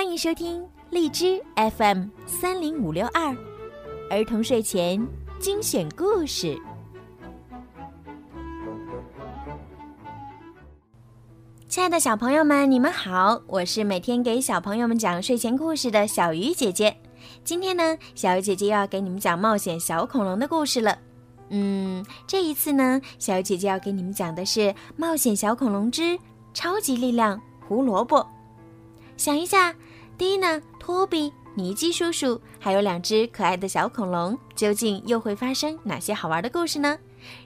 欢迎收听荔枝 FM 三零五六二儿童睡前精选故事。亲爱的小朋友们，你们好，我是每天给小朋友们讲睡前故事的小鱼姐姐。今天呢，小鱼姐姐要给你们讲冒险小恐龙的故事了。嗯，这一次呢，小鱼姐姐要给你们讲的是《冒险小恐龙之超级力量胡萝卜》。想一下，蒂娜、托比、尼基叔叔，还有两只可爱的小恐龙，究竟又会发生哪些好玩的故事呢？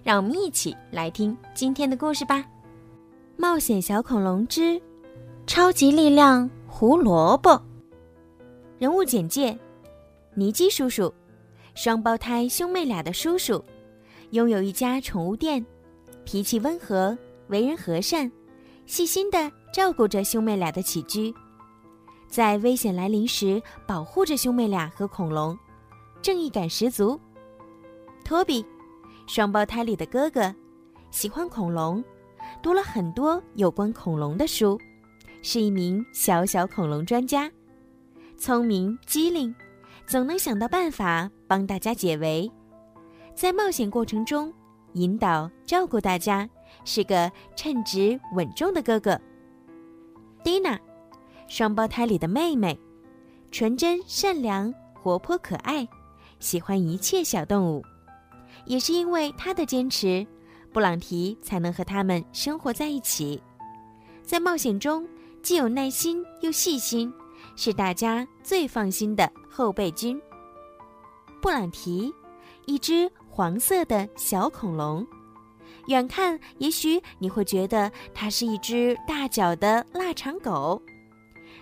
让我们一起来听今天的故事吧！《冒险小恐龙之超级力量胡萝卜》人物简介：尼基叔叔，双胞胎兄妹俩的叔叔，拥有一家宠物店，脾气温和，为人和善，细心的照顾着兄妹俩的起居。在危险来临时，保护着兄妹俩和恐龙，正义感十足。托比，双胞胎里的哥哥，喜欢恐龙，读了很多有关恐龙的书，是一名小小恐龙专家，聪明机灵，总能想到办法帮大家解围，在冒险过程中引导照顾大家，是个称职稳重的哥哥。蒂娜。双胞胎里的妹妹，纯真善良、活泼可爱，喜欢一切小动物。也是因为她的坚持，布朗提才能和他们生活在一起。在冒险中，既有耐心又细心，是大家最放心的后备军。布朗提，一只黄色的小恐龙，远看也许你会觉得它是一只大脚的腊肠狗。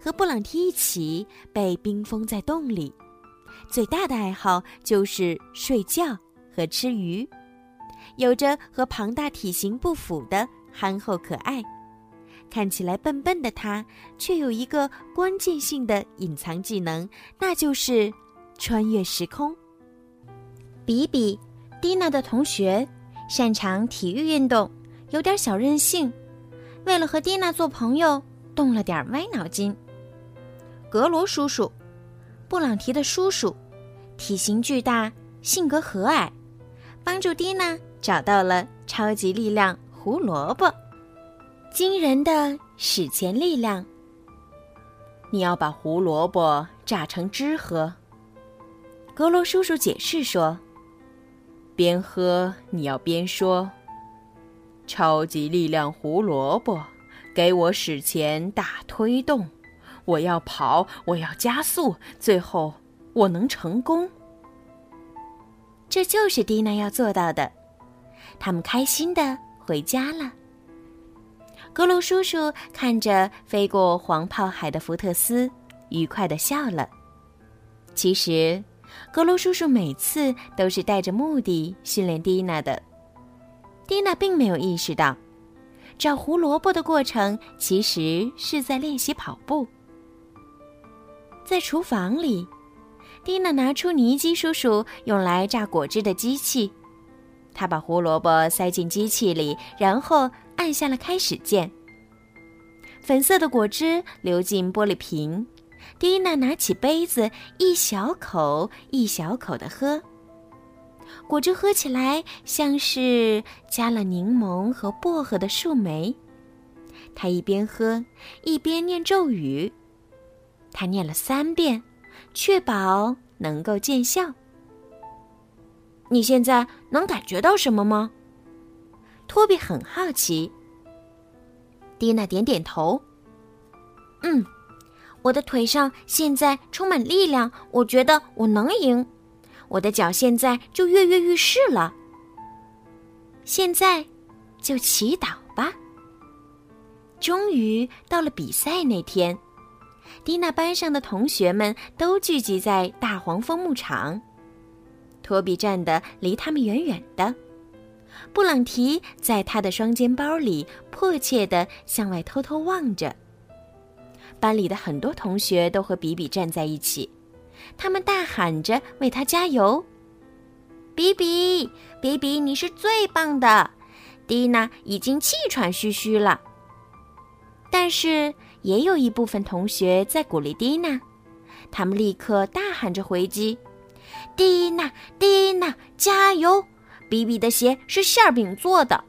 和布朗提一起被冰封在洞里，最大的爱好就是睡觉和吃鱼，有着和庞大体型不符的憨厚可爱。看起来笨笨的他，却有一个关键性的隐藏技能，那就是穿越时空。比比，蒂娜的同学，擅长体育运动，有点小任性，为了和蒂娜做朋友，动了点歪脑筋。格罗叔叔，布朗提的叔叔，体型巨大，性格和蔼，帮助蒂娜找到了超级力量胡萝卜，惊人的史前力量。你要把胡萝卜榨成汁喝。格罗叔叔解释说：“边喝你要边说，超级力量胡萝卜，给我史前大推动。”我要跑，我要加速，最后我能成功。这就是蒂娜要做到的。他们开心的回家了。格鲁叔叔看着飞过黄泡海的福特斯，愉快的笑了。其实，格鲁叔叔每次都是带着目的训练蒂娜的。蒂娜并没有意识到，找胡萝卜的过程其实是在练习跑步。在厨房里，蒂娜拿出尼基叔叔用来榨果汁的机器，她把胡萝卜塞进机器里，然后按下了开始键。粉色的果汁流进玻璃瓶，蒂娜拿起杯子，一小口一小口的喝。果汁喝起来像是加了柠檬和薄荷的树莓。她一边喝一边念咒语。他念了三遍，确保能够见效。你现在能感觉到什么吗？托比很好奇。蒂娜点点头。嗯，我的腿上现在充满力量，我觉得我能赢。我的脚现在就跃跃欲试了。现在，就祈祷吧。终于到了比赛那天。蒂娜班上的同学们都聚集在大黄蜂牧场。托比站得离他们远远的，布朗提在他的双肩包里迫切地向外偷偷望着。班里的很多同学都和比比站在一起，他们大喊着为他加油：“比比，比比，你是最棒的！”蒂娜已经气喘吁吁了，但是也有一部分同学在鼓励蒂娜，他们立刻大喊着回击：“蒂娜，蒂娜，加油！比比的鞋是馅饼做的。”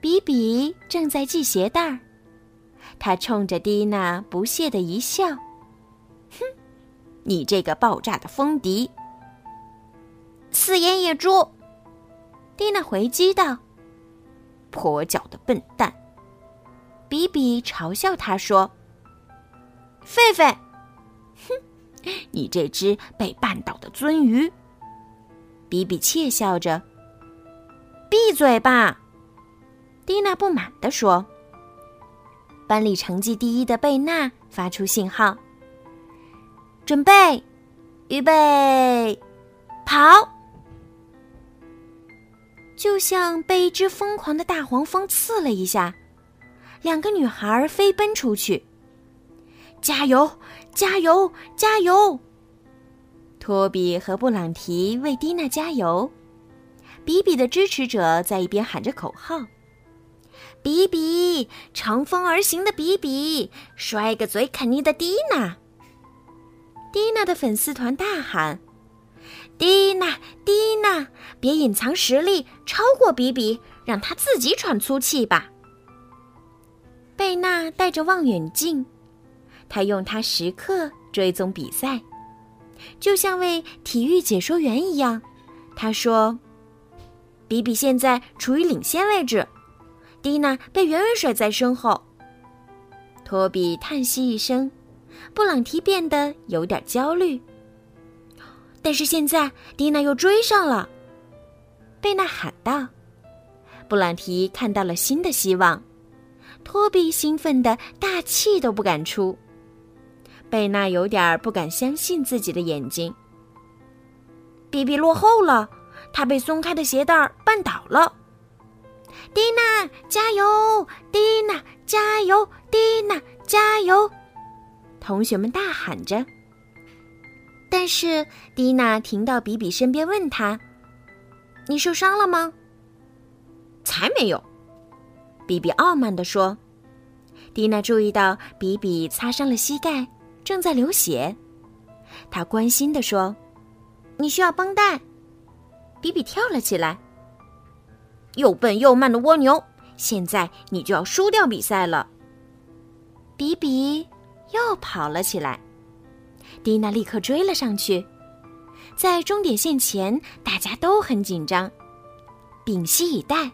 比比正在系鞋带儿，他冲着蒂娜不屑的一笑：“哼，你这个爆炸的风笛！”四眼野猪，蒂娜回击道。跛脚的笨蛋，比比嘲笑他说：“狒狒，哼，你这只被绊倒的鳟鱼。”比比窃笑着：“闭嘴吧！”蒂娜不满地说。班里成绩第一的贝娜发出信号：“准备，预备，跑！”就像被一只疯狂的大黄蜂刺了一下，两个女孩飞奔出去。加油！加油！加油！托比和布朗提为蒂娜加油，比比的支持者在一边喊着口号：“比比，乘风而行的比比，摔个嘴啃泥的蒂娜。”蒂娜的粉丝团大喊。蒂娜，蒂娜，别隐藏实力，超过比比，让他自己喘粗气吧。贝娜戴着望远镜，她用它时刻追踪比赛，就像位体育解说员一样。她说：“比比现在处于领先位置，蒂娜被远远甩在身后。”托比叹息一声，布朗提变得有点焦虑。但是现在，蒂娜又追上了。贝娜喊道：“布朗提看到了新的希望。”托比兴奋的大气都不敢出。贝娜有点不敢相信自己的眼睛。比比落后了，他被松开的鞋带绊倒了。蒂娜，加油！蒂娜，加油！蒂娜，加油！同学们大喊着。但是蒂娜停到比比身边，问他：“你受伤了吗？”“才没有。”比比傲慢地说。蒂娜注意到比比擦伤了膝盖，正在流血。她关心地说：“你需要绷带。”比比跳了起来。“又笨又慢的蜗牛，现在你就要输掉比赛了。”比比又跑了起来。蒂娜立刻追了上去，在终点线前，大家都很紧张，屏息以待。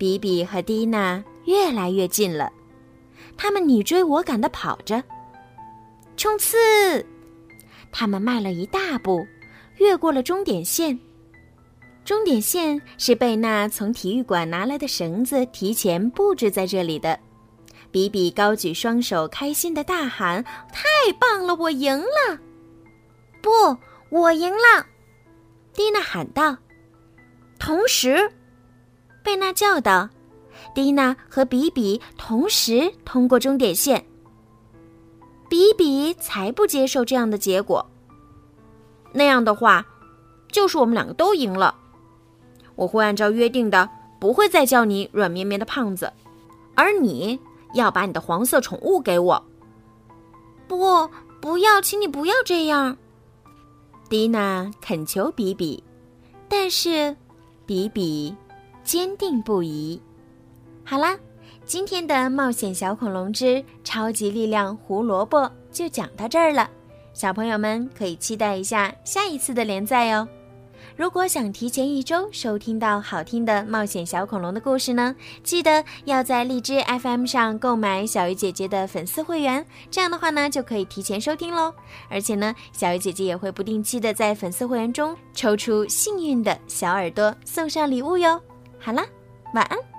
比比和蒂娜越来越近了，他们你追我赶的跑着，冲刺！他们迈了一大步，越过了终点线。终点线是贝娜从体育馆拿来的绳子，提前布置在这里的。比比高举双手，开心的大喊：“太棒了，我赢了！”不，我赢了！蒂娜喊道。同时，贝娜叫道：“蒂娜和比比同时通过终点线。”比比才不接受这样的结果。那样的话，就是我们两个都赢了。我会按照约定的，不会再叫你软绵绵的胖子，而你。要把你的黄色宠物给我？不，不要，请你不要这样。蒂娜恳求比比，但是比比坚定不移。好啦，今天的冒险小恐龙之超级力量胡萝卜就讲到这儿了，小朋友们可以期待一下下一次的连载哦。如果想提前一周收听到好听的冒险小恐龙的故事呢，记得要在荔枝 FM 上购买小鱼姐姐的粉丝会员，这样的话呢就可以提前收听喽。而且呢，小鱼姐姐也会不定期的在粉丝会员中抽出幸运的小耳朵送上礼物哟。好啦，晚安。